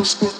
Cause